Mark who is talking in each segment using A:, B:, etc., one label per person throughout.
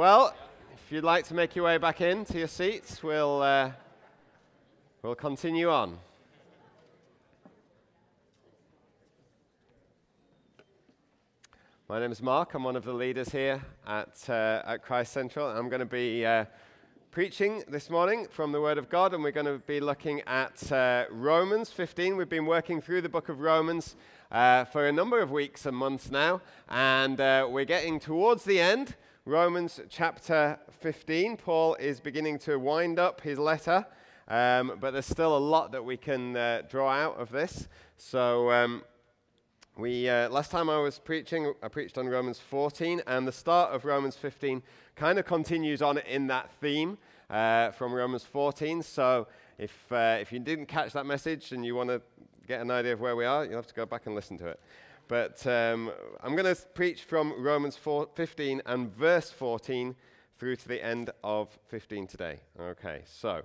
A: Well, if you'd like to make your way back in to your seats, we'll, uh, we'll continue on. My name is Mark. I'm one of the leaders here at, uh, at Christ Central. I'm going to be uh, preaching this morning from the Word of God, and we're going to be looking at uh, Romans 15. We've been working through the book of Romans uh, for a number of weeks and months now, and uh, we're getting towards the end. Romans chapter 15. Paul is beginning to wind up his letter, um, but there's still a lot that we can uh, draw out of this. So, um, we, uh, last time I was preaching, I preached on Romans 14, and the start of Romans 15 kind of continues on in that theme uh, from Romans 14. So, if, uh, if you didn't catch that message and you want to get an idea of where we are, you'll have to go back and listen to it. But um, I'm going to preach from Romans 4, 15 and verse 14 through to the end of 15 today. Okay, so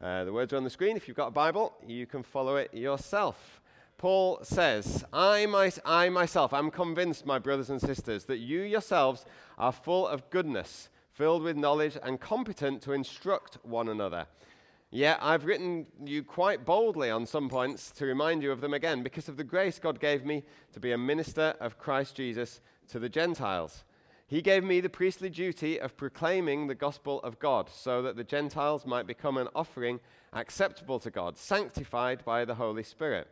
A: uh, the words are on the screen. If you've got a Bible, you can follow it yourself. Paul says, I, my, I myself am convinced, my brothers and sisters, that you yourselves are full of goodness, filled with knowledge, and competent to instruct one another. Yet I've written you quite boldly on some points to remind you of them again, because of the grace God gave me to be a minister of Christ Jesus to the Gentiles. He gave me the priestly duty of proclaiming the gospel of God, so that the Gentiles might become an offering acceptable to God, sanctified by the Holy Spirit.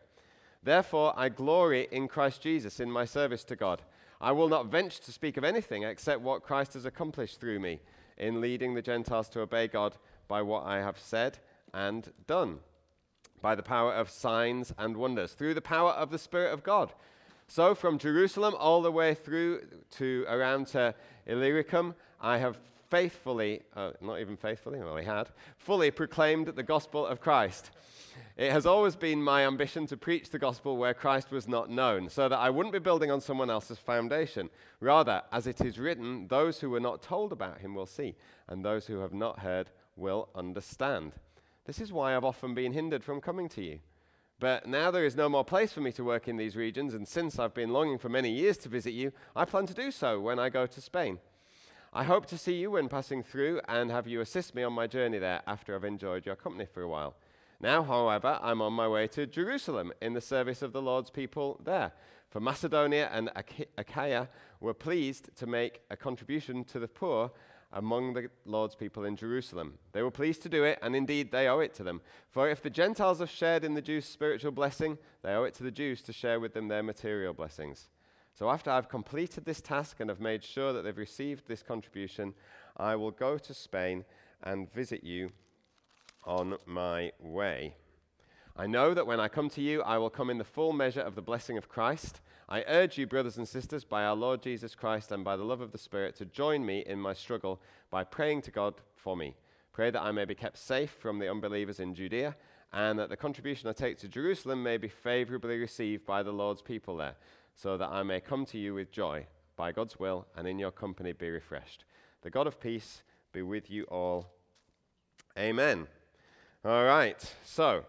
A: Therefore, I glory in Christ Jesus in my service to God. I will not venture to speak of anything except what Christ has accomplished through me in leading the Gentiles to obey God by what I have said and done by the power of signs and wonders, through the power of the Spirit of God. So, from Jerusalem all the way through to around to Illyricum, I have faithfully, uh, not even faithfully, well, I had, fully proclaimed the gospel of Christ. It has always been my ambition to preach the gospel where Christ was not known, so that I wouldn't be building on someone else's foundation. Rather, as it is written, those who were not told about him will see, and those who have not heard will understand. This is why I've often been hindered from coming to you. But now there is no more place for me to work in these regions, and since I've been longing for many years to visit you, I plan to do so when I go to Spain. I hope to see you when passing through and have you assist me on my journey there after I've enjoyed your company for a while. Now, however, I'm on my way to Jerusalem in the service of the Lord's people there. For Macedonia and Achaia were pleased to make a contribution to the poor among the Lord's people in Jerusalem. They were pleased to do it, and indeed they owe it to them. For if the Gentiles have shared in the Jews' spiritual blessing, they owe it to the Jews to share with them their material blessings. So after I've completed this task and have made sure that they've received this contribution, I will go to Spain and visit you on my way. I know that when I come to you, I will come in the full measure of the blessing of Christ. I urge you, brothers and sisters, by our Lord Jesus Christ and by the love of the Spirit, to join me in my struggle by praying to God for me. Pray that I may be kept safe from the unbelievers in Judea, and that the contribution I take to Jerusalem may be favorably received by the Lord's people there, so that I may come to you with joy, by God's will, and in your company be refreshed. The God of peace be with you all. Amen. All right, so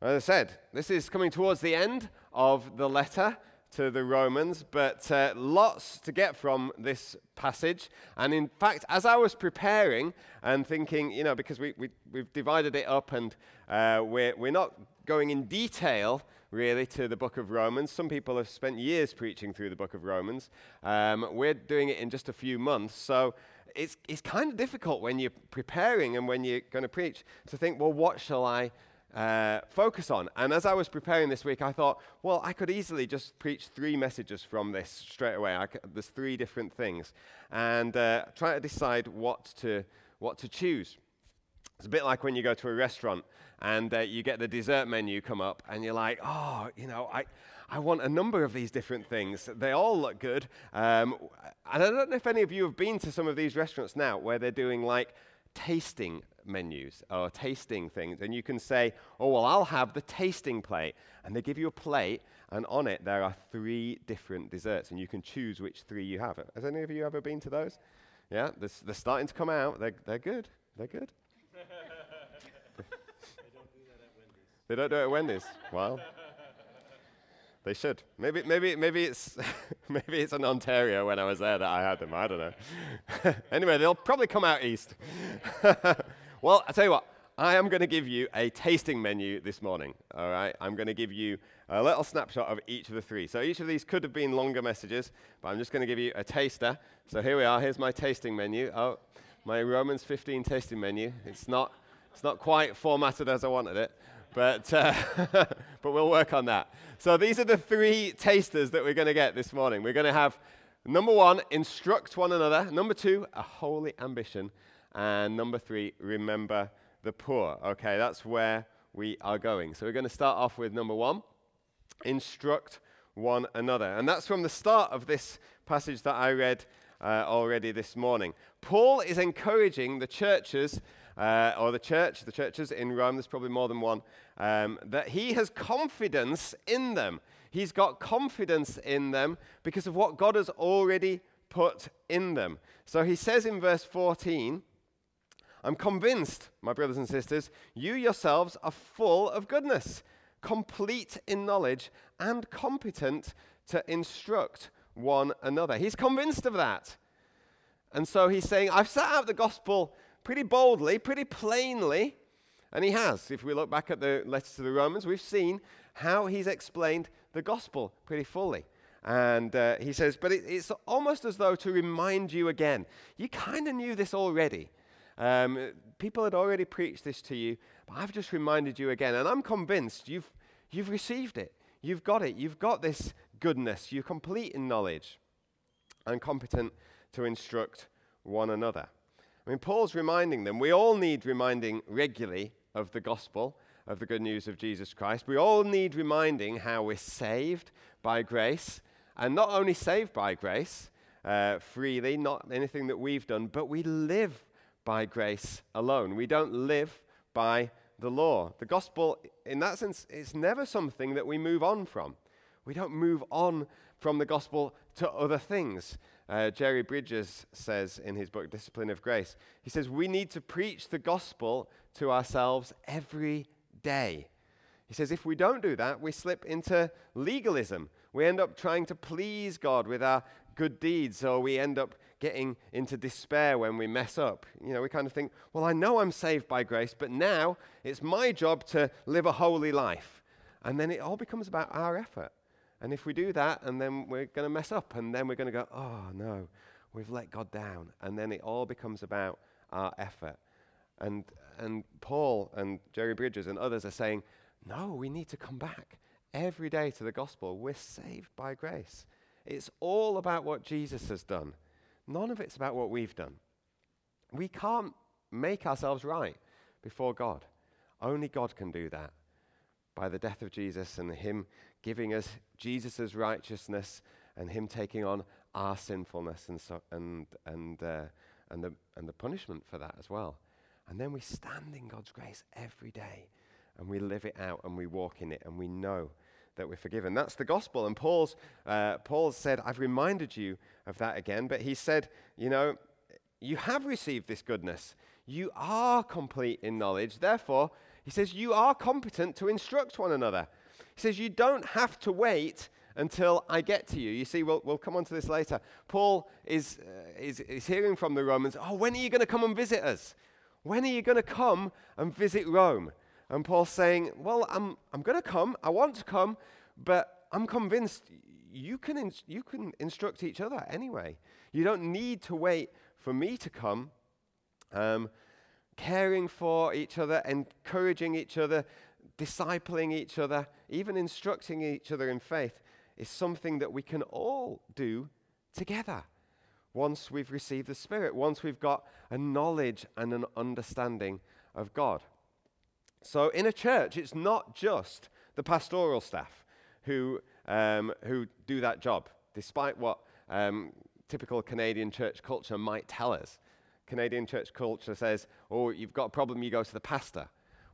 A: as I said, this is coming towards the end of the letter to the Romans, but uh, lots to get from this passage. And in fact, as I was preparing and thinking, you know, because we, we, we've divided it up and uh, we're, we're not going in detail really to the book of Romans. Some people have spent years preaching through the book of Romans. Um, we're doing it in just a few months. So it's, it's kind of difficult when you're preparing and when you're going to preach to think, well, what shall I uh, focus on. And as I was preparing this week, I thought, well, I could easily just preach three messages from this straight away. There's three different things. And uh, try to decide what to, what to choose. It's a bit like when you go to a restaurant and uh, you get the dessert menu come up and you're like, oh, you know, I, I want a number of these different things. They all look good. Um, and I don't know if any of you have been to some of these restaurants now where they're doing like tasting menus or tasting things. And you can say, oh, well, I'll have the tasting plate. And they give you a plate, and on it there are three different desserts, and you can choose which three you have. Has any of you ever been to those? Yeah, they're, they're starting to come out. They're, they're good. They're good. they don't do that at Wendy's. They don't do it at Wendy's. Well, They should. Maybe, maybe, maybe it's, maybe it's in Ontario when I was there that I had them. I don't know. anyway, they'll probably come out east. well, I tell you what. I am going to give you a tasting menu this morning. All right, I'm going to give you a little snapshot of each of the three. So each of these could have been longer messages, but I'm just going to give you a taster. So here we are. Here's my tasting menu. Oh, my Romans 15 tasting menu. It's not, it's not quite formatted as I wanted it, but, uh, but we'll work on that. So these are the three tasters that we're going to get this morning. We're going to have number one, instruct one another. Number two, a holy ambition. And number three, remember the poor. Okay, that's where we are going. So we're going to start off with number one instruct one another. And that's from the start of this passage that I read uh, already this morning. Paul is encouraging the churches, uh, or the church, the churches in Rome, there's probably more than one, um, that he has confidence in them. He's got confidence in them because of what God has already put in them. So he says in verse 14, I'm convinced, my brothers and sisters, you yourselves are full of goodness, complete in knowledge, and competent to instruct one another. He's convinced of that. And so he's saying, I've set out the gospel pretty boldly, pretty plainly. And he has. If we look back at the letter to the Romans, we've seen how he's explained the gospel pretty fully. And uh, he says, but it, it's almost as though to remind you again. You kind of knew this already. Um, people had already preached this to you, but I've just reminded you again. And I'm convinced you've, you've received it. You've got it. You've got this goodness. You're complete in knowledge and competent to instruct one another. I mean, Paul's reminding them, we all need reminding regularly of the gospel, of the good news of Jesus Christ. We all need reminding how we're saved by grace, and not only saved by grace uh, freely, not anything that we've done, but we live by grace alone. We don't live by the law. The gospel, in that sense, is never something that we move on from. We don't move on from the gospel to other things. Uh, Jerry Bridges says in his book, Discipline of Grace, he says, We need to preach the gospel to ourselves every day. He says, If we don't do that, we slip into legalism. We end up trying to please God with our good deeds, or we end up getting into despair when we mess up. You know, we kind of think, well, I know I'm saved by grace, but now it's my job to live a holy life. And then it all becomes about our effort. And if we do that, and then we're going to mess up, and then we're going to go, oh, no, we've let God down. And then it all becomes about our effort. And, and Paul and Jerry Bridges and others are saying, no, we need to come back every day to the gospel. We're saved by grace. It's all about what Jesus has done. None of it's about what we've done. We can't make ourselves right before God. Only God can do that by the death of Jesus and Him giving us Jesus' righteousness and Him taking on our sinfulness and, so, and, and, uh, and, the, and the punishment for that as well. And then we stand in God's grace every day and we live it out and we walk in it and we know that we're forgiven. That's the gospel. And Paul's, uh, Paul said, I've reminded you of that again. But he said, you know, you have received this goodness. You are complete in knowledge. Therefore, he says, you are competent to instruct one another. He says, you don't have to wait until I get to you. You see, we'll, we'll come on to this later. Paul is, uh, is, is hearing from the Romans, oh, when are you going to come and visit us? When are you going to come and visit Rome? And Paul's saying, Well, I'm, I'm going to come. I want to come, but I'm convinced you can, in, you can instruct each other anyway. You don't need to wait for me to come. Um, caring for each other, encouraging each other, discipling each other, even instructing each other in faith is something that we can all do together once we've received the Spirit, once we've got a knowledge and an understanding of God. So, in a church, it's not just the pastoral staff who, um, who do that job, despite what um, typical Canadian church culture might tell us. Canadian church culture says, oh, you've got a problem, you go to the pastor.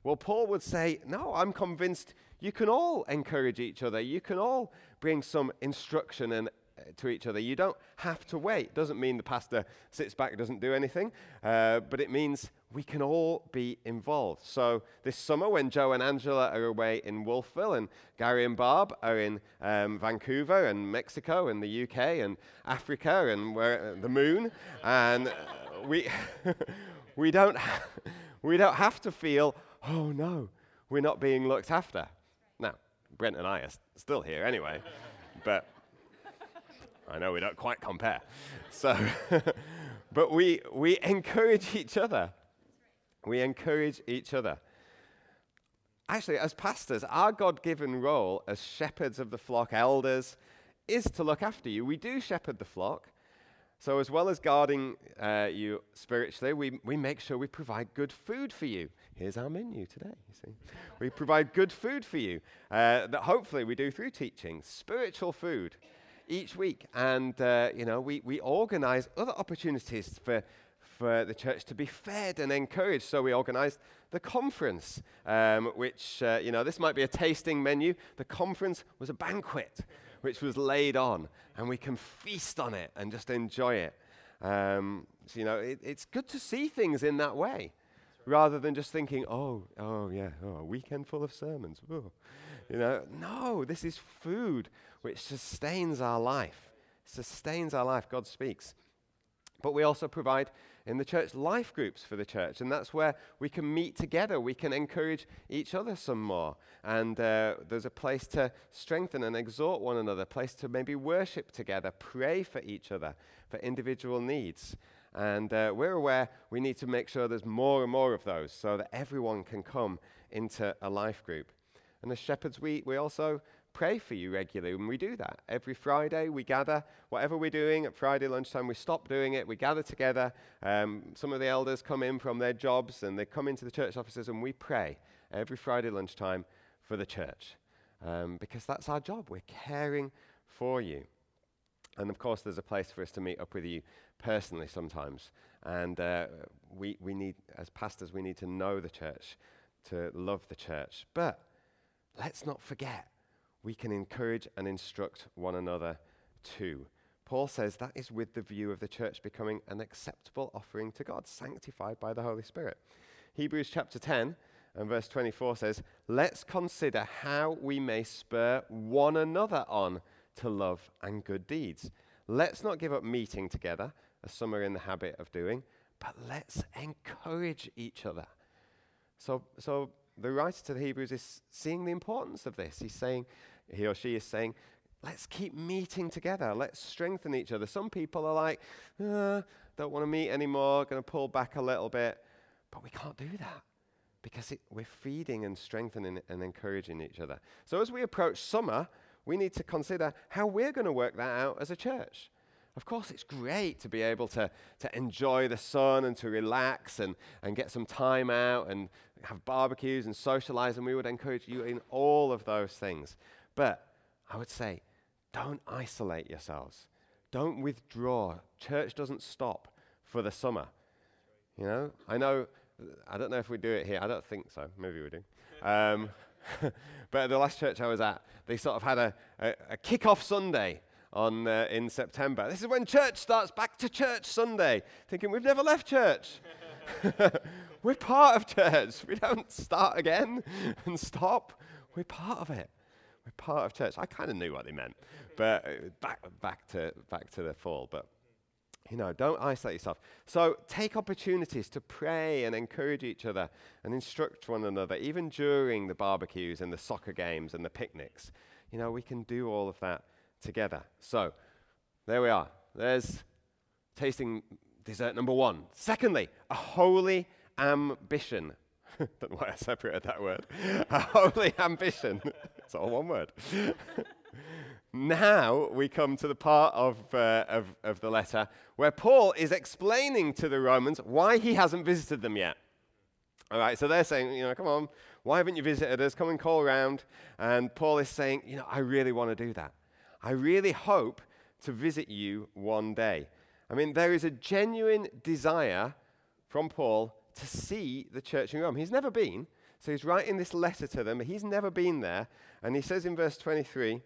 A: Well, Paul would say, no, I'm convinced you can all encourage each other. You can all bring some instruction uh, to each other. You don't have to wait. Doesn't mean the pastor sits back and doesn't do anything, uh, but it means we can all be involved. So this summer, when Joe and Angela are away in Wolfville, and Gary and Barb are in um, Vancouver and Mexico and the UK and Africa and uh, the moon, and uh, we we don't ha- we don't have to feel oh no we're not being looked after. Now Brent and I are still here anyway, but I know we don't quite compare. So, but we, we encourage each other. We encourage each other. Actually, as pastors, our God given role as shepherds of the flock, elders, is to look after you. We do shepherd the flock. So, as well as guarding uh, you spiritually, we, we make sure we provide good food for you. Here's our menu today, you see. we provide good food for you uh, that hopefully we do through teaching, spiritual food each week. And, uh, you know, we, we organize other opportunities for, for the church to be fed and encouraged. So we organized the conference, um, which, uh, you know, this might be a tasting menu. The conference was a banquet which was laid on, and we can feast on it and just enjoy it. Um, so, you know, it, it's good to see things in that way rather than just thinking, oh, oh, yeah, oh, a weekend full of sermons. Oh. You know, no, this is food which sustains our life. Sustains our life. God speaks. But we also provide in the church life groups for the church, and that's where we can meet together. We can encourage each other some more. And uh, there's a place to strengthen and exhort one another, a place to maybe worship together, pray for each other, for individual needs. And uh, we're aware we need to make sure there's more and more of those so that everyone can come into a life group. And as shepherds, we, we also pray for you regularly, and we do that. Every Friday, we gather, whatever we're doing at Friday lunchtime, we stop doing it, we gather together. Um, some of the elders come in from their jobs and they come into the church offices, and we pray every Friday lunchtime for the church um, because that's our job. We're caring for you. And of course, there's a place for us to meet up with you personally sometimes. And uh, we, we need, as pastors, we need to know the church, to love the church. But let's not forget, we can encourage and instruct one another too. Paul says that is with the view of the church becoming an acceptable offering to God, sanctified by the Holy Spirit. Hebrews chapter 10 and verse 24 says, Let's consider how we may spur one another on to love and good deeds. Let's not give up meeting together, as some are in the habit of doing, but let's encourage each other. So, so the writer to the Hebrews is seeing the importance of this. He's saying, he or she is saying, let's keep meeting together. Let's strengthen each other. Some people are like, uh, don't want to meet anymore, going to pull back a little bit. But we can't do that because it, we're feeding and strengthening and encouraging each other. So as we approach summer, we need to consider how we're going to work that out as a church. Of course, it's great to be able to, to enjoy the sun and to relax and, and get some time out and have barbecues and socialize, and we would encourage you in all of those things. But I would say, don't isolate yourselves. Don't withdraw. Church doesn't stop for the summer. You know, I know, I don't know if we do it here. I don't think so. Maybe we do. Um, but at the last church I was at, they sort of had a, a, a kick-off Sunday on, uh, in September. This is when church starts, back to church Sunday. Thinking, we've never left church. We're part of church. We don't start again and stop. We're part of it. We're part of church. I kind of knew what they meant, but uh, back, back, to, back to the fall. But you know, don't isolate yourself. So take opportunities to pray and encourage each other and instruct one another, even during the barbecues and the soccer games and the picnics. You know, we can do all of that together. So there we are. There's tasting dessert number one. Secondly, a holy ambition. Don't know why I separated that word. holy ambition. it's all one word. now we come to the part of, uh, of, of the letter where Paul is explaining to the Romans why he hasn't visited them yet. All right, so they're saying, you know, come on, why haven't you visited us? Come and call around. And Paul is saying, you know, I really want to do that. I really hope to visit you one day. I mean, there is a genuine desire from Paul to see the church in Rome. He's never been, so he's writing this letter to them. But he's never been there. And he says in verse 23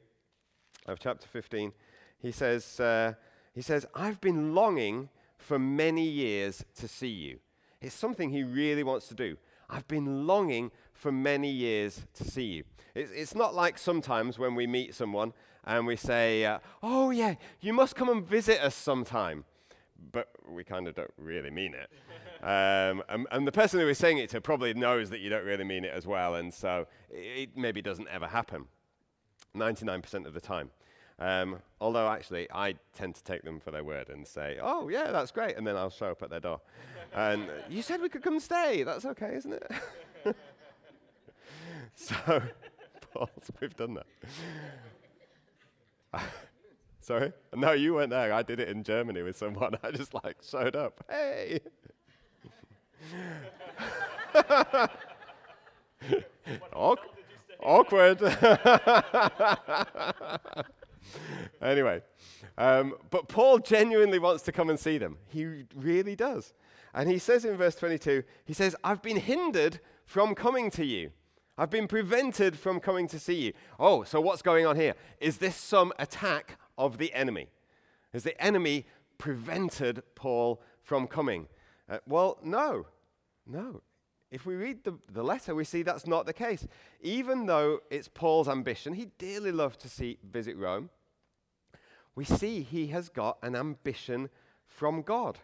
A: of chapter 15, he says, uh, he says, I've been longing for many years to see you. It's something he really wants to do. I've been longing for many years to see you. It's, it's not like sometimes when we meet someone and we say, uh, Oh, yeah, you must come and visit us sometime. But we kind of don't really mean it. um, and, and, the person who is saying it to probably knows that you don't really mean it as well, and so it, it maybe doesn't ever happen 99% of the time. Um, although, actually, I tend to take them for their word and say, oh, yeah, that's great. And then I'll show up at their door. and you said we could come stay. That's okay, isn't it? so, Paul, we've done that. Sorry? No, you weren't there. I did it in Germany with someone. I just like showed up. Hey! Awkward. anyway, um, but Paul genuinely wants to come and see them. He really does. And he says in verse 22, he says, I've been hindered from coming to you. I've been prevented from coming to see you. Oh, so what's going on here? Is this some attack of the enemy? Has the enemy prevented Paul from coming? Uh, well, no. No. If we read the, the letter, we see that's not the case. Even though it's Paul's ambition, he dearly loved to see, visit Rome we see he has got an ambition from God.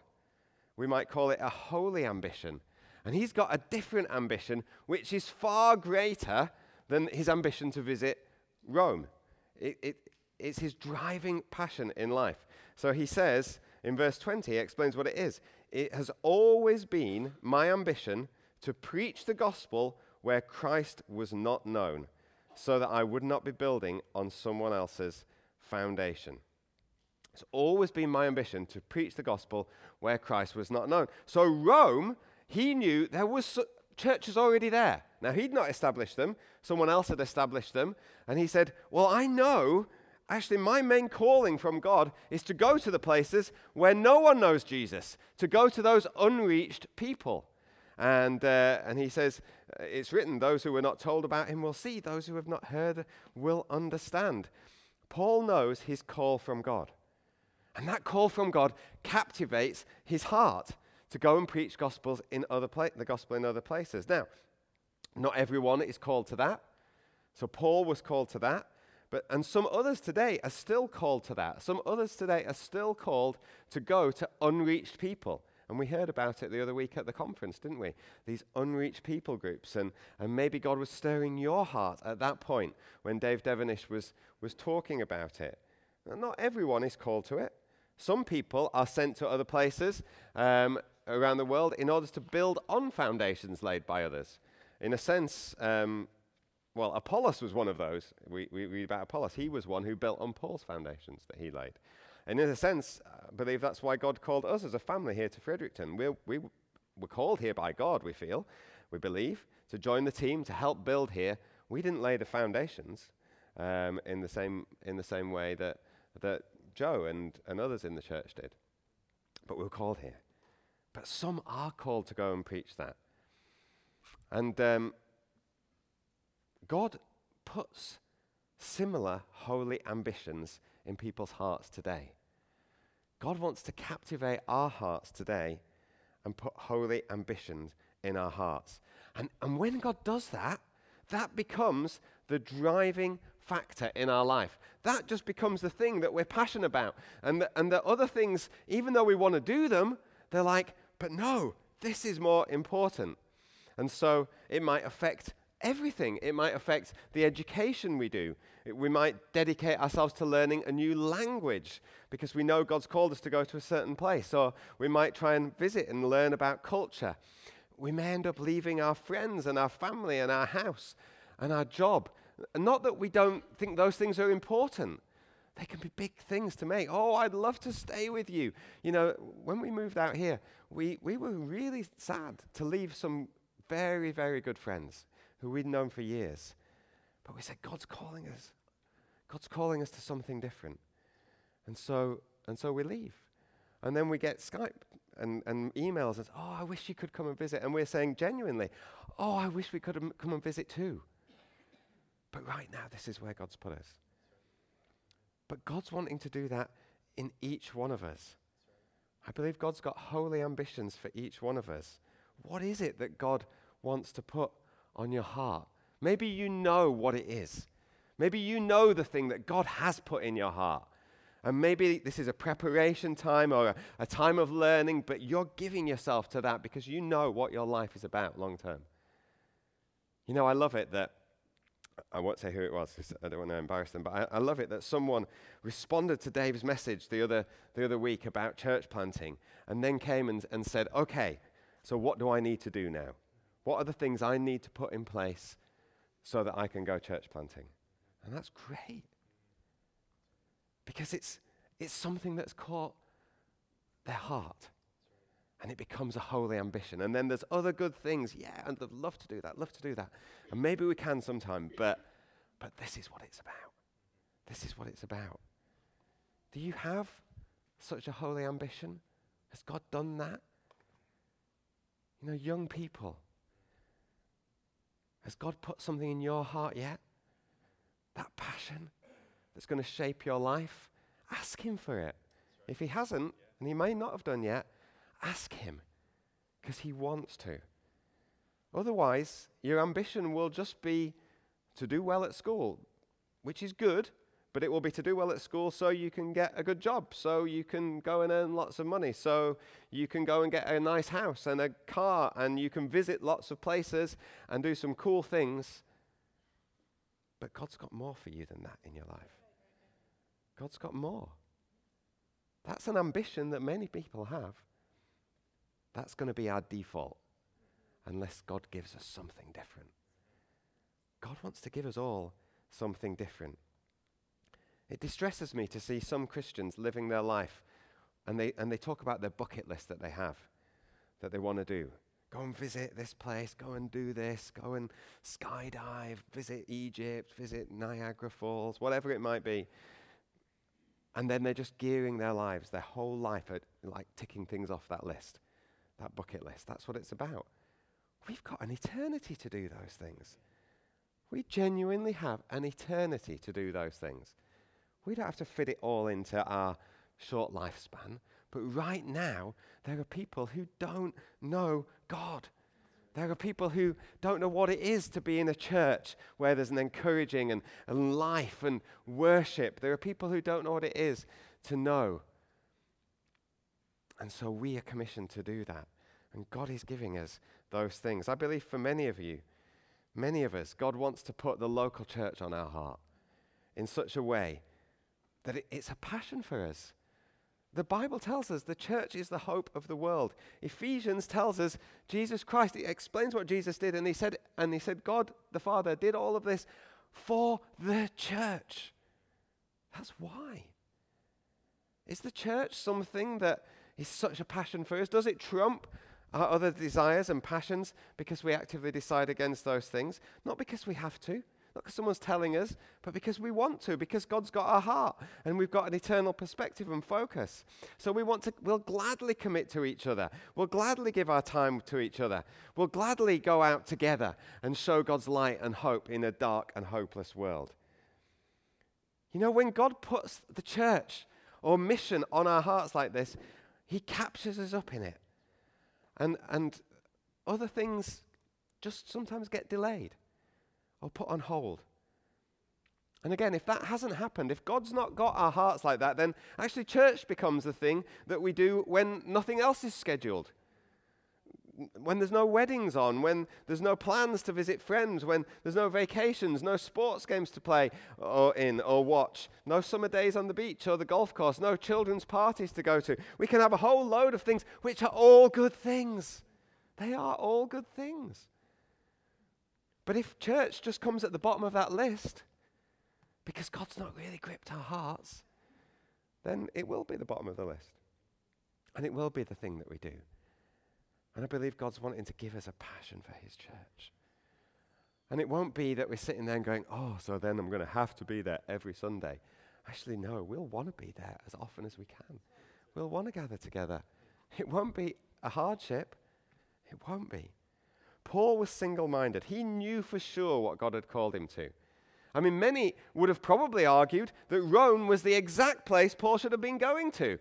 A: We might call it a holy ambition. And he's got a different ambition, which is far greater than his ambition to visit Rome. It, it, it's his driving passion in life. So he says in verse 20, he explains what it is. It has always been my ambition to preach the gospel where Christ was not known, so that I would not be building on someone else's foundation. It's always been my ambition to preach the gospel where Christ was not known. So Rome, he knew there was churches already there. Now he'd not established them, someone else had established them, and he said, "Well, I know actually my main calling from God is to go to the places where no one knows Jesus, to go to those unreached people." And, uh, and he says, It's written, those who were not told about him will see, those who have not heard will understand. Paul knows his call from God. And that call from God captivates his heart to go and preach gospels in other pla- the gospel in other places. Now, not everyone is called to that. So Paul was called to that. But, and some others today are still called to that. Some others today are still called to go to unreached people. And we heard about it the other week at the conference, didn't we? These unreached people groups. And, and maybe God was stirring your heart at that point when Dave Devenish was, was talking about it. not everyone is called to it. Some people are sent to other places um, around the world in order to build on foundations laid by others. In a sense, um, well, Apollos was one of those. We, we read about Apollos. He was one who built on Paul's foundations that he laid. And in a sense, I believe that's why God called us as a family here to Fredericton. We're, we were called here by God, we feel, we believe, to join the team, to help build here. We didn't lay the foundations um, in, the same, in the same way that, that Joe and, and others in the church did. But we were called here. But some are called to go and preach that. And um, God puts similar holy ambitions in people's hearts today. God wants to captivate our hearts today and put holy ambitions in our hearts. And, and when God does that, that becomes the driving factor in our life. That just becomes the thing that we're passionate about. And the, and the other things, even though we want to do them, they're like, but no, this is more important. And so it might affect everything. It might affect the education we do. It, we might dedicate ourselves to learning a new language because we know God's called us to go to a certain place. Or we might try and visit and learn about culture. We may end up leaving our friends and our family and our house and our job not that we don't think those things are important. They can be big things to make. Oh, I'd love to stay with you. You know, when we moved out here, we, we were really sad to leave some very, very good friends who we'd known for years. But we said, God's calling us. God's calling us to something different. And so, and so we leave. And then we get Skype and, and emails and, oh, I wish you could come and visit. And we're saying genuinely, oh, I wish we could come and visit too. But right now, this is where God's put us. But God's wanting to do that in each one of us. I believe God's got holy ambitions for each one of us. What is it that God wants to put on your heart? Maybe you know what it is. Maybe you know the thing that God has put in your heart. And maybe this is a preparation time or a, a, time of learning, but you're giving yourself to that because you know what your life is about long term. You know, I love it that, I won't say who it was because I don't want to embarrass them, but I, I, love it that someone responded to Dave's message the other, the other week about church planting and then came and, and said, okay, so what do I need to do now? What are the things I need to put in place so that I can go church planting? And that's great. Because it's, it's something that's caught their heart. And it becomes a holy ambition. And then there's other good things. Yeah, and I'd love to do that, love to do that. And maybe we can sometime, but, but this is what it's about. This is what it's about. Do you have such a holy ambition? Has God done that? You know, young people, has God put something in your heart yet? That passion that's going to shape your life? Ask Him for it. If He hasn't, and He may not have done yet, ask Him because He wants to. Otherwise, your ambition will just be to do well at school, which is good, but it will be to do well at school so you can get a good job, so you can go and earn lots of money, so you can go and get a nice house and a car, and you can visit lots of places and do some cool things. But God's got more for you than that in your life. God's got more. That's an ambition that many people have. That's going to be our default unless God gives us something different. God wants to give us all something different. It distresses me to see some Christians living their life and they, and they talk about their bucket list that they have, that they want to do. Go and visit this place, go and do this, go and skydive, visit Egypt, visit Niagara Falls, whatever it might be. And then they're just gearing their lives, their whole life at like ticking things off that list, that bucket list. That's what it's about. We've got an eternity to do those things. We genuinely have an eternity to do those things. We don't have to fit it all into our short lifespan. But right now, there are people who don't know God. There are people who don't know what it is to be in a church where there's an encouraging and, and life and worship. There are people who don't know what it is to know. And so we are commissioned to do that. And God is giving us those things. I believe for many of you, many of us, God wants to put the local church on our heart in such a way that it, it's a passion for us. The Bible tells us the church is the hope of the world. Ephesians tells us Jesus Christ, he explains what Jesus did, and he said, and he said, God the Father did all of this for the church. That's why. Is the church something that is such a passion for us? Does it trump our other desires and passions because we actively decide against those things? Not because we have to, not because someone's telling us, but because we want to, because God's got our heart and we've got an eternal perspective and focus. So we want to, we'll gladly commit to each other. We'll gladly give our time to each other. We'll gladly go out together and show God's light and hope in a dark and hopeless world. You know, when God puts the church or mission on our hearts like this, He captures us up in it. And, and other things just sometimes get delayed or put on hold. And again, if that hasn't happened, if God's not got our hearts like that, then actually church becomes the thing that we do when nothing else is scheduled. When there's no weddings on, when there's no plans to visit friends, when there's no vacations, no sports games to play or in or watch, no summer days on the beach or the golf course, no children's parties to go to. We can have a whole load of things which are all good things. They are all good things. But if church just comes at the bottom of that list, because God's not really gripped our hearts, then it will be the bottom of the list. And it will be the thing that we do. And I believe God's wanting to give us a passion for His church. And it won't be that we're sitting there and going, oh, so then I'm going to have to be there every Sunday. Actually, no, we'll want to be there as often as we can. We'll want to gather together. It won't be a hardship. It won't be. Paul was single minded. He knew for sure what God had called him to. I mean, many would have probably argued that Rome was the exact place Paul should have been going to.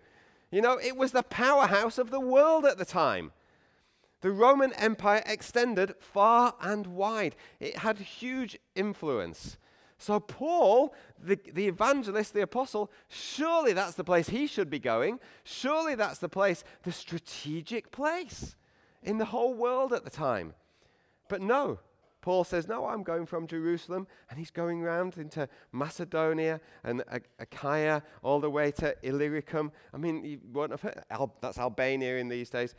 A: You know, it was the powerhouse of the world at the time. The Roman Empire extended far and wide, it had huge influence. So, Paul, the, the evangelist, the apostle, surely that's the place he should be going. Surely that's the place, the strategic place in the whole world at the time. But no, Paul says, No, I'm going from Jerusalem. And he's going round into Macedonia and Achaia, all the way to Illyricum. I mean, you won't have heard, Al- that's Albania in these days.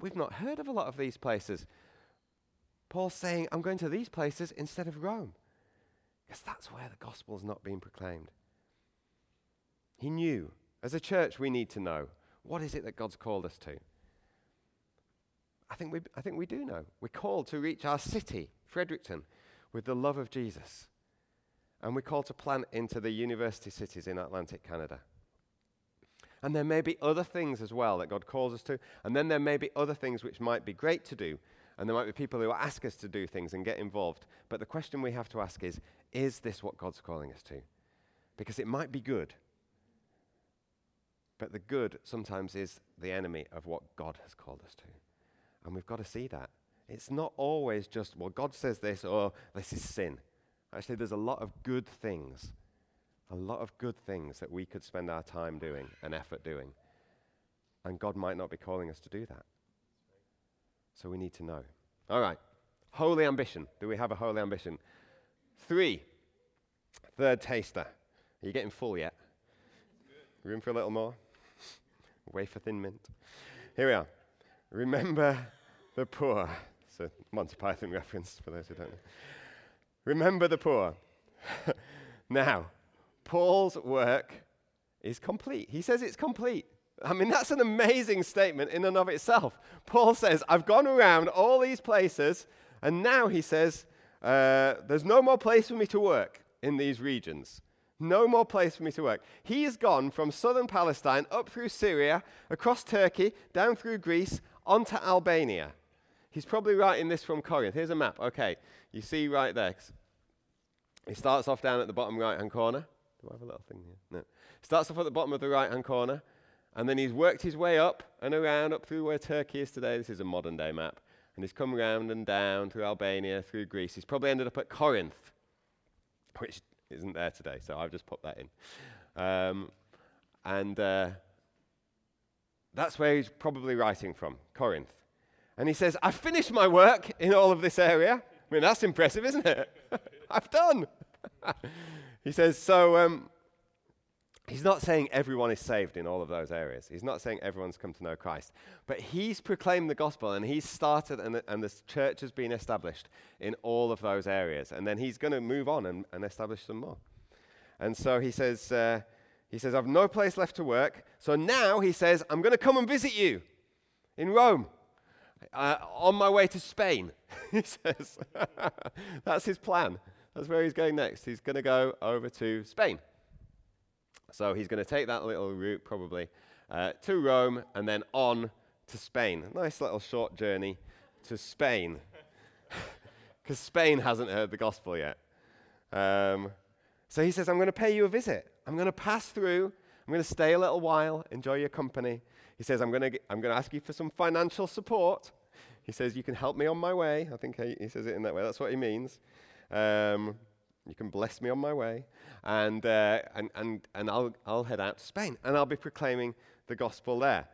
A: We've not heard of a lot of these places. Paul's saying, I'm going to these places instead of Rome. Because that's where the gospel's not being proclaimed. He knew. As a church, we need to know what is it that God's called us to? I think we, I think we do know. We're called to reach our city, Fredericton, with the love of Jesus. And we're called to plant into the university cities in Atlantic Canada. And there may be other things as well that God calls us to. And then there may be other things which might be great to do. And there might be people who ask us to do things and get involved. But the question we have to ask is is this what God's calling us to? Because it might be good. But the good sometimes is the enemy of what God has called us to. And we've got to see that. It's not always just, well, God says this or this is sin. Actually, there's a lot of good things, a lot of good things that we could spend our time doing and effort doing. And God might not be calling us to do that. So we need to know. All right. Holy ambition. Do we have a holy ambition? Three. Third taster. Are you getting full yet? Room for a little more? Wafer thin mint. Here we are. Remember the poor. It's a Monty Python reference for those who don't know. Remember the poor. now, Paul's work is complete. He says it's complete. I mean, that's an amazing statement in and of itself. Paul says, I've gone around all these places, and now he says, uh, there's no more place for me to work in these regions. No more place for me to work. He has gone from southern Palestine up through Syria, across Turkey, down through Greece, onto Albania. He's probably writing this from Corinth. Here's a map. Okay, you see right there. He starts off down at the bottom right hand corner. Do I have a little thing here? No. Starts off at the bottom of the right hand corner, and then he's worked his way up and around up through where Turkey is today. This is a modern day map. And he's come round and down through Albania, through Greece. He's probably ended up at Corinth, which isn't there today, so I've just put that in. Um, and uh, that's where he's probably writing from, Corinth. And he says, I've finished my work in all of this area. I mean, that's impressive, isn't it? I've done. he says, so um, He's not saying everyone is saved in all of those areas. He's not saying everyone's come to know Christ. But he's proclaimed the gospel and he's started, and, and the church has been established in all of those areas. And then he's going to move on and, and, establish some more. And so he says, uh, he says, I've no place left to work. So now he says, I'm going to come and visit you in Rome uh, on my way to Spain. he says, that's his plan. That's where he's going next. He's going to go over to Spain. So he's going to take that little route probably uh, to Rome and then on to Spain. Nice little short journey to Spain. Because Spain hasn't heard the gospel yet. Um, so he says, I'm going to pay you a visit. I'm going to pass through. I'm going to stay a little while, enjoy your company. He says, I'm going to, I'm going to ask you for some financial support. He says, You can help me on my way. I think he, he says it in that way. That's what he means. Um, you can bless me on my way, and, uh, and, and, and I'll, I'll head out to Spain, and I'll be proclaiming the gospel there.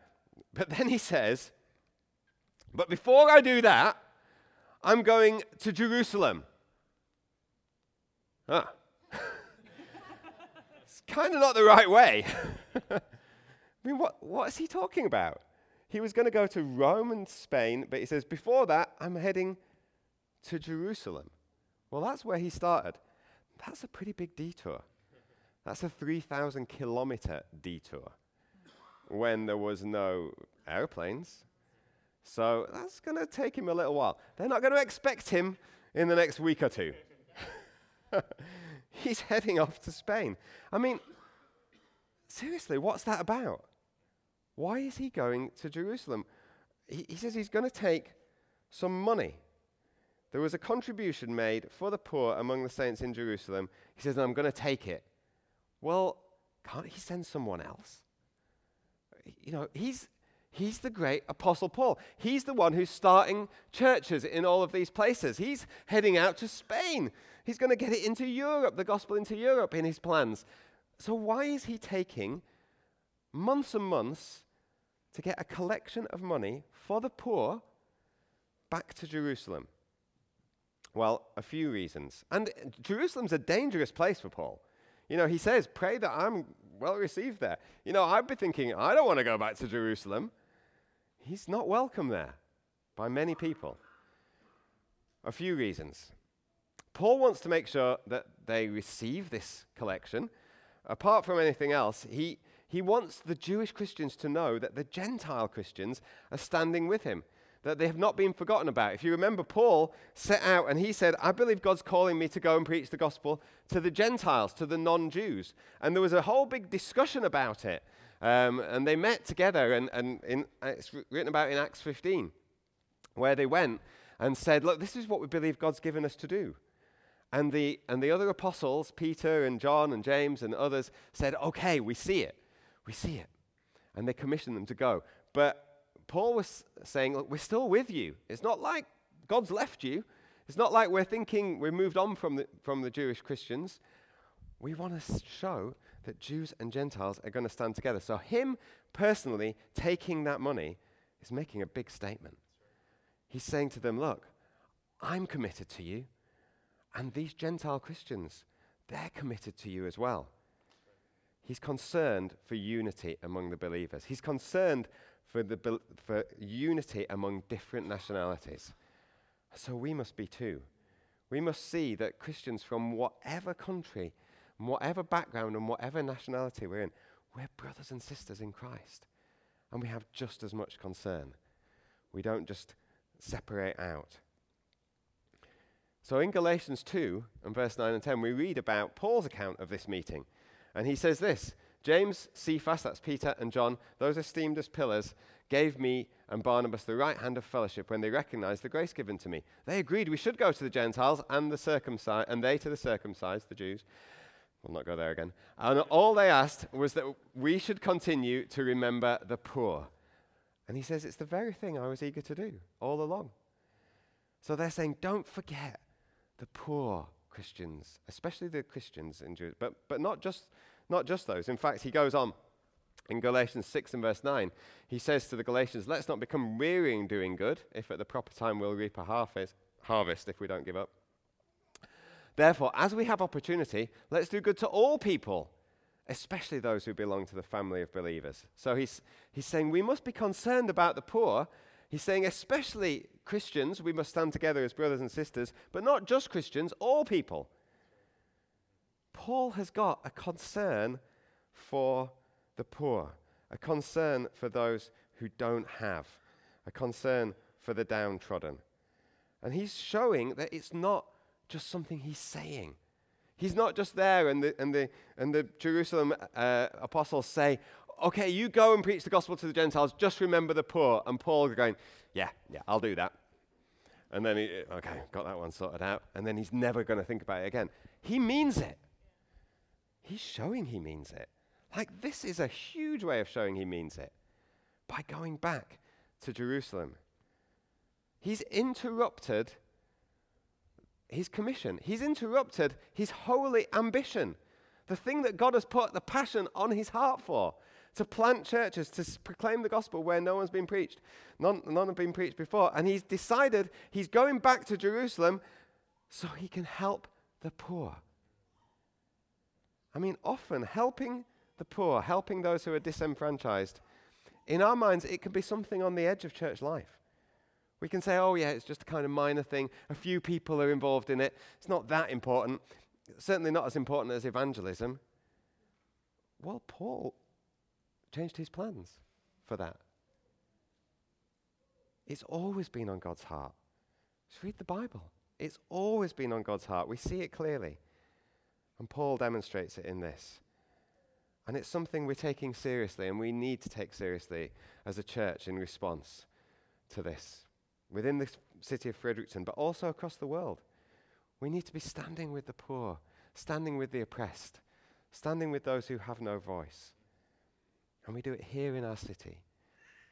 A: But then he says, But before I do that, I'm going to Jerusalem. Ah. Kind of not the right way. I mean, what, what is he talking about? He was going to go to Rome and Spain, but he says, Before that, I'm heading to Jerusalem. Well, that's where he started. That's a pretty big detour. That's a 3,000 kilometer detour when there was no airplanes. So that's going to take him a little while. They're not going to expect him in the next week or two. He's heading off to Spain. I mean, seriously, what's that about? Why is he going to Jerusalem? He, he says he's going to take some money. there was a contribution made for the poor among the saints in Jerusalem. He says, I'm going to take it. Well, can't he send someone else? You know, he's, he's the great Apostle Paul. He's the one who's starting churches in all of these places. He's heading out to Spain. He's going to get it into Europe, the gospel into Europe in his plans. So, why is he taking months and months to get a collection of money for the poor back to Jerusalem? Well, a few reasons. And Jerusalem's a dangerous place for Paul. You know, he says, Pray that I'm well received there. You know, I'd be thinking, I don't want to go back to Jerusalem. He's not welcome there by many people. A few reasons. Paul wants to make sure that they receive this collection. Apart from anything else, he, he wants the Jewish Christians to know that the Gentile Christians are standing with him that they have not been forgotten about. If you remember, Paul set out and he said, I believe God's calling me to go and preach the gospel to the Gentiles, to the non Jews. And there was a whole big discussion about it. Um, and they met together, and, and in, it's written about in Acts 15, where they went and said, Look, this is what we believe God's given us to do. And the, and the other apostles, Peter and John and James and others, said, Okay, we see it. We see it. And they commissioned them to go. But Paul was saying, Look, we're still with you. It's not like God's left you. It's not like we're thinking we're moved on from the, from the Jewish Christians. We want to show that Jews and Gentiles are going to stand together. So, him personally taking that money is making a big statement. He's saying to them, Look, I'm committed to you, and these Gentile Christians, they're committed to you as well. He's concerned for unity among the believers. He's concerned for, the, for unity among different nationalities. So we must be too. We must see that Christians from whatever country, whatever background, and whatever nationality we're in, we're brothers and sisters in Christ. And we have just as much concern. We don't just separate out. So in Galatians 2 and verse 9 and 10, we read about Paul's account of this meeting. And he says this James, Cephas, that's Peter, and John, those esteemed as pillars, gave me and Barnabas the right hand of fellowship when they recognized the grace given to me. They agreed we should go to the Gentiles and the circumcised, and they to the circumcised, the Jews. We'll not go there again. And all they asked was that we should continue to remember the poor. And he says, It's the very thing I was eager to do all along. So they're saying, Don't forget the poor Christians, especially the Christians in Jews, but, but not just not just those. In fact, he goes on in Galatians 6 and verse 9. He says to the Galatians, Let's not become weary in doing good, if at the proper time we'll reap a harvest, harvest if we don't give up. Therefore, as we have opportunity, let's do good to all people, especially those who belong to the family of believers. So he's, he's saying we must be concerned about the poor. He's saying, especially Christians, we must stand together as brothers and sisters, but not just Christians, all people. Paul has got a concern for the poor, a concern for those who don't have, a concern for the downtrodden. And he's showing that it's not just something he's saying. He's not just there, and the, and the, and the Jerusalem uh, apostles say, Okay, you go and preach the gospel to the Gentiles, just remember the poor. And Paul going, Yeah, yeah, I'll do that. And then he, okay, got that one sorted out. And then he's never going to think about it again. He means it. He's showing he means it. Like, this is a huge way of showing he means it by going back to Jerusalem. He's interrupted his commission, he's interrupted his holy ambition, the thing that God has put the passion on his heart for. To plant churches, to proclaim the gospel where no one's been preached. None, none have been preached before. And he's decided he's going back to Jerusalem so he can help the poor. I mean, often helping the poor, helping those who are disenfranchised, in our minds, it can be something on the edge of church life. We can say, oh, yeah, it's just a kind of minor thing. A few people are involved in it. It's not that important. Certainly not as important as evangelism. Well, Paul changed his plans for that. It's always been on God's heart. Just read the Bible. It's always been on God's heart. We see it clearly. And Paul demonstrates it in this. And it's something we're taking seriously and we need to take seriously as a church in response to this. within the city of Fredericton, but also across the world. We need to be standing with the poor, standing with the oppressed, standing with those who have no voice. And we do it here in our city.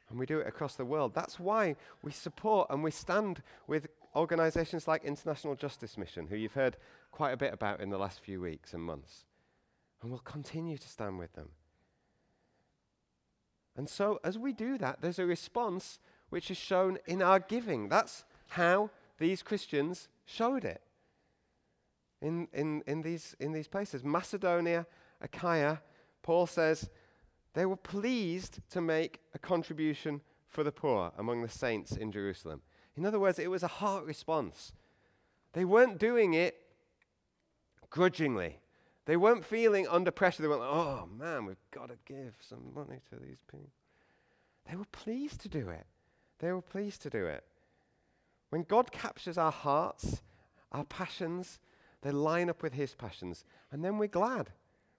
A: And we do it across the world. That's why we support and we stand with organizations like International Justice Mission, who you've heard quite a bit about in the last few weeks and months. And we'll continue to stand with them. And so, as we do that, there's a response which is shown in our giving. That's how these Christians showed it in, in, in, these, in these places. Macedonia, Achaia, Paul says they were pleased to make a contribution for the poor among the saints in Jerusalem. In other words, it was a heart response. They weren't doing it grudgingly. They weren't feeling under pressure. They weren't like, oh man, we've got to give some money to these people. They were pleased to do it. They were pleased to do it. When God captures our hearts, our passions, they line up with His passions. And then we're glad.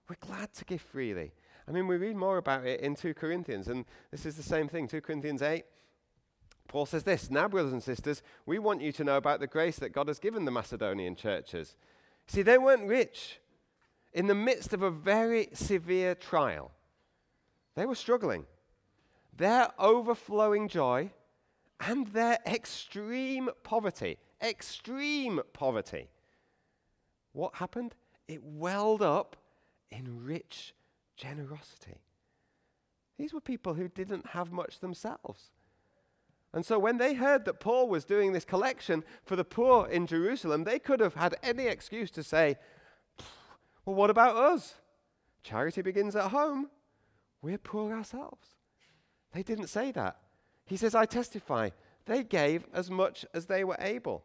A: We're glad to give freely. I mean, we read more about it in 2 Corinthians, and this is the same thing 2 Corinthians 8. Paul says this Now, brothers and sisters, we want you to know about the grace that God has given the Macedonian churches. See, they weren't rich. In the midst of a very severe trial, they were struggling. Their overflowing joy and their extreme poverty, extreme poverty, what happened? It welled up in rich generosity. These were people who didn't have much themselves. And so when they heard that Paul was doing this collection for the poor in Jerusalem, they could have had any excuse to say, well, what about us? Charity begins at home. We're poor ourselves. They didn't say that. He says, I testify, they gave as much as they were able,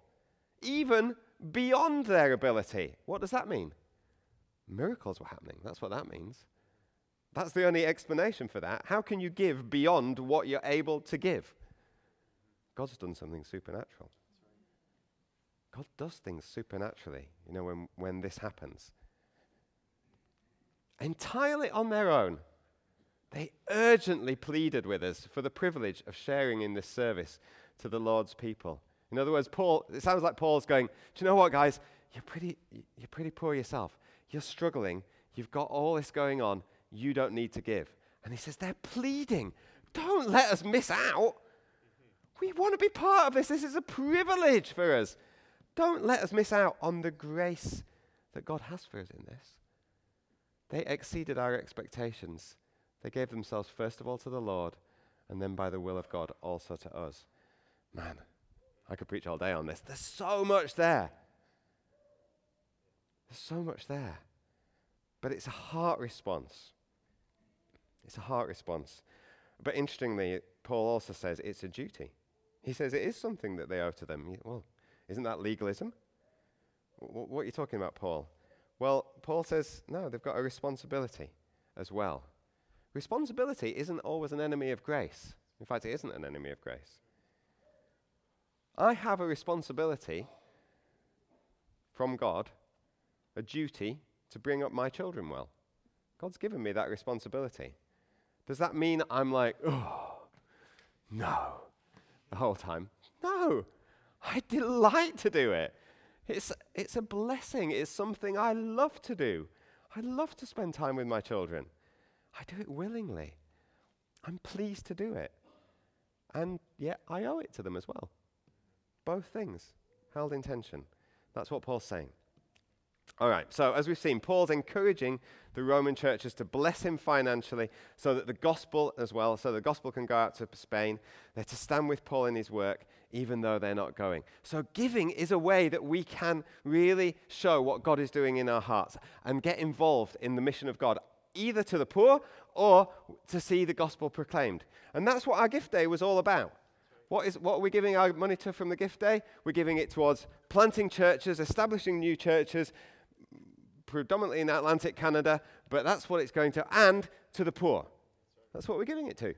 A: even beyond their ability. What does that mean? Miracles were happening. That's what that means. That's the only explanation for that. How can you give beyond what you're able to give? God's done something supernatural. God does things supernaturally, you know, when, when this happens. Entirely on their own, they urgently pleaded with us for the privilege of sharing in this service to the Lord's people. In other words, Paul, it sounds like Paul's going, Do you know what, guys? You're pretty, you're pretty poor yourself. You're struggling. You've got all this going on. You don't need to give. And he says, They're pleading. Don't let us miss out. We want to be part of this. This is a privilege for us. Don't let us miss out on the grace that God has for us in this. They exceeded our expectations. They gave themselves first of all to the Lord, and then by the will of God also to us. Man, I could preach all day on this. There's so much there. There's so much there. But it's a heart response. It's a heart response. But interestingly, Paul also says it's a duty. He says it is something that they owe to them. Well, isn't that legalism? what are you talking about, Paul? Well, Paul says, no, they've got a responsibility as well. Responsibility isn't always an enemy of grace. In fact, it isn't an enemy of grace. I have a responsibility from God, a duty to bring up my children well. God's given me that responsibility. Does that mean I'm like, oh, no, the whole time? No, I delight to do it. It's, it's a blessing. It's something I love to do. I love to spend time with my children. I do it willingly. I'm pleased to do it. And yet I owe it to them as well. Both things held in tension. That's what Paul's saying. All right, so as we've seen, Paul's encouraging the Roman churches to bless him financially so that the gospel as well, so the gospel can go out to Spain. They're to stand with Paul in his work, even though they're not going. So giving is a way that we can really show what God is doing in our hearts and get involved in the mission of God, either to the poor or to see the gospel proclaimed. And that's what our gift day was all about. What, is, what are we giving our money to from the gift day? We're giving it towards planting churches, establishing new churches, predominantly in Atlantic Canada, but that's what it's going to, and to the poor. That's what we're giving it to.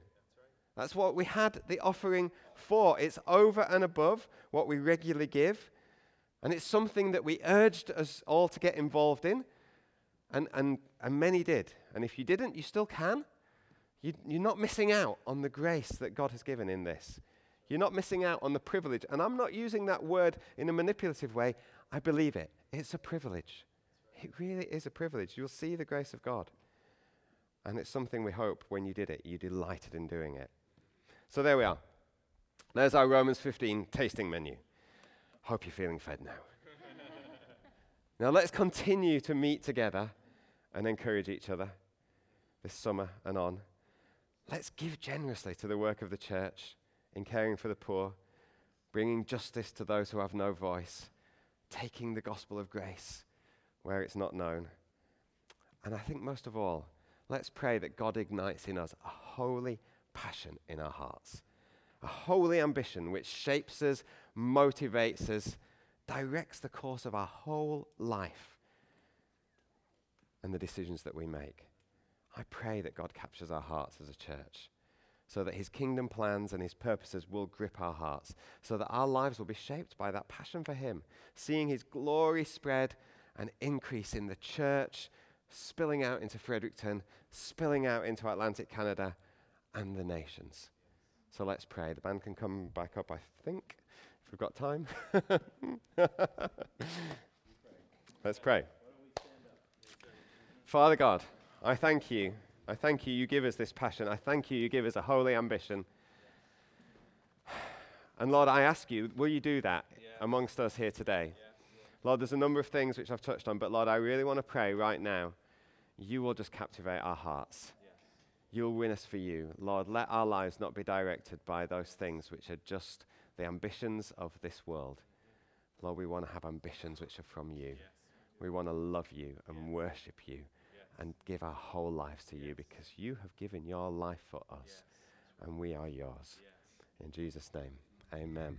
A: That's what we had the offering for. It's over and above what we regularly give. And it's something that we urged us all to get involved in. And, and, and many did. And if you didn't, you still can. You, you're not missing out on the grace that God has given in this. You're not missing out on the privilege. And I'm not using that word in a manipulative way. I believe it. It's a privilege. It really is a privilege. You'll see the grace of God. And it's something we hope when you did it, you delighted in doing it. So there we are. There's our Romans 15 tasting menu. Hope you're feeling fed now. now let's continue to meet together and encourage each other this summer and on. Let's give generously to the work of the church in caring for the poor, bringing justice to those who have no voice, taking the gospel of grace where it's not known. And I think most of all, let's pray that God ignites in us a holy passion in our hearts, a holy ambition which shapes us, motivates us, directs the course of our whole life and the decisions that we make. I pray that God captures our hearts as a church so that his kingdom plans and his purposes will grip our hearts, so that our lives will be shaped by that passion for him, seeing his glory spread and increase in the church, spilling out into Fredericton, spilling out into Atlantic Canada and the nations. So let's pray. The band can come back up, I think, if we've got time. let's pray. Father God, I thank you I thank you, you give us this passion. I thank you, you give us a holy ambition. And Lord, I ask you, will you do that yeah. amongst us here today? Yeah. Lord, there's a number of things which I've touched on, but Lord, I really want to pray right now. You will just captivate our hearts. Yes. You'll win us for you. Lord, let our lives not be directed by those things which are just the ambitions of this world. Lord, we want to have ambitions which are from you. Yes. We want to love you and worship you and give our whole lives to you because you have given your life for us and we are yours. In Jesus' name, amen.